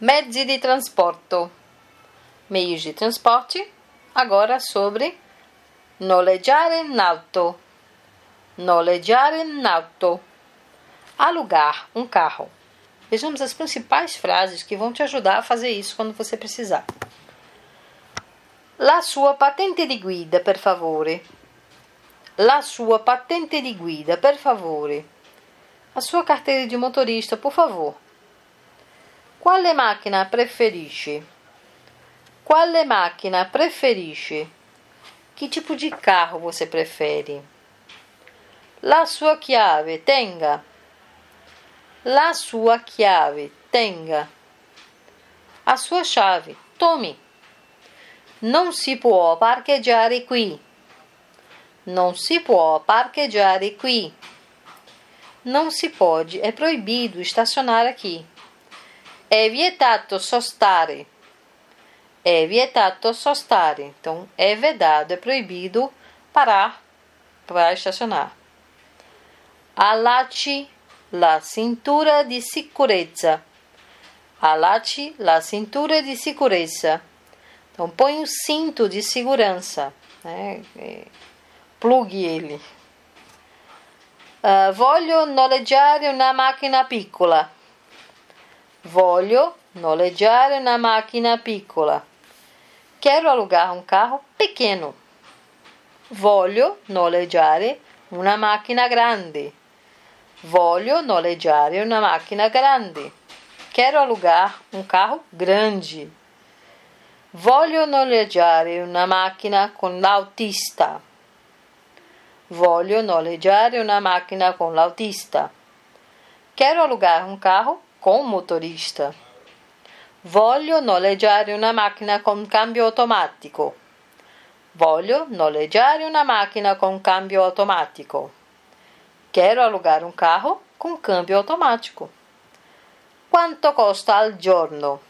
Mezzi di trasporto. Meios de transporte. Agora sobre noleggiare auto. Noleggiare auto. Alugar um carro. Vejamos as principais frases que vão te ajudar a fazer isso quando você precisar. La sua patente di guida, per favore. La sua patente di guida, per favore. A sua carteira de motorista, por favor. Quale macchina preferisce? Quale macchina preferisce? Que tipo de carro você prefere? La sua chiave, tenga. La sua chiave, tenga. A sua chave, tome. Non si può parcheggiare qui. Non si può parcheggiare qui. Não se pode, é proibido estacionar aqui. É vietato sostare. É vietato sostare. Então, é vedado, é proibido parar para estacionar. Allacci la cintura di sicurezza. Allacci la cintura di sicurezza. Então, põe o cinto de segurança. Né? Plugue ele. Uh, voglio noleggiare una macchina piccola. Voglio noleggiare una macchina piccola. Quero alugar um carro pequeno. Voglio noleggiare una macchina grande. Voglio noleggiare una macchina grande. Quero alugar um carro grande. Voglio noleggiare una macchina con l'autista. Voglio noleggiare una macchina con l'autista. Quero alugar um carro com motorista. Voglio noleggiare una macchina con cambio automatico. Voglio noleggiare una macchina con cambio automatico. Quero alugar um carro com câmbio automático. Quanto costa al giorno?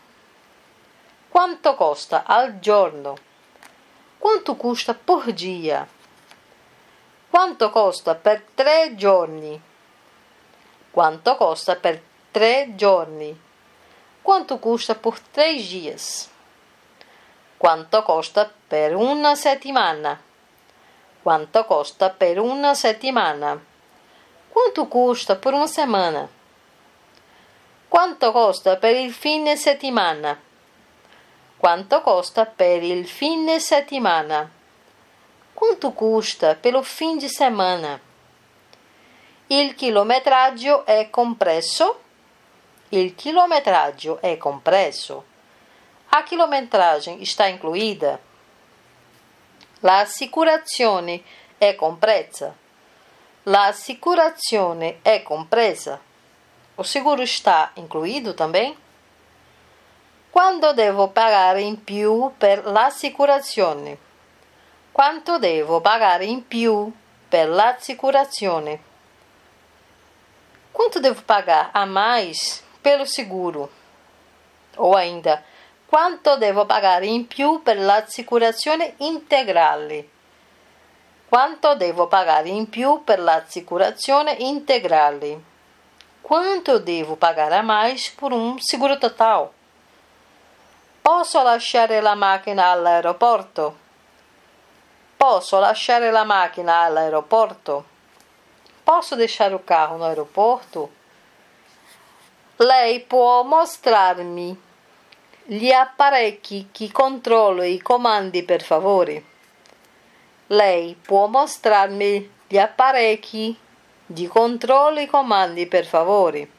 Quanto costa al giorno? Quanto custa por dia? Quanto costa per tre giorni? Quanto costa per tre giorni? Quanto custa por três dias? Quanto costa per una settimana? Quanto costa per una settimana? Quanto custa por uma semana? Quanto costa per il fine settimana? Quanto costa per il fine settimana? Quanto custa pelo fim de semana? Il chilometraggio è compresso? Il chilometraggio è compresso? A quilometragem está incluída? L'assicurazione è compresa? L'assicurazione è compresa? O seguro está incluído também? Quando devo pagare in più per l'assicurazione? Quanto devo pagare in più per l'assicurazione? Quanto devo pagar a mais pelo seguro? Ou ainda, quanto devo pagare in più per l'assicurazione integrale? Quanto devo pagare in più per l'assicurazione integrale? Quanto devo pagare a mais por um seguro total? Posso lasciare la macchina all'aeroporto? Posso lasciare la macchina all'aeroporto? Posso deixar o carro no aeroporto? Lei può mostrarmi gli apparecchi che controllo e comandi per favore? Lei può mostrarmi gli apparecchi de controle e comandi per favore?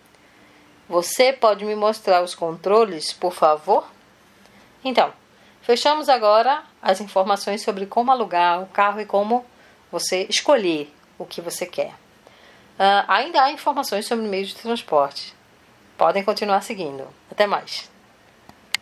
Você pode me mostrar os controles, por favor? Então, Fechamos agora as informações sobre como alugar o carro e como você escolher o que você quer. Uh, ainda há informações sobre meios de transporte. Podem continuar seguindo. Até mais.